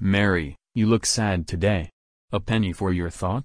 Mary, you look sad today. A penny for your thought?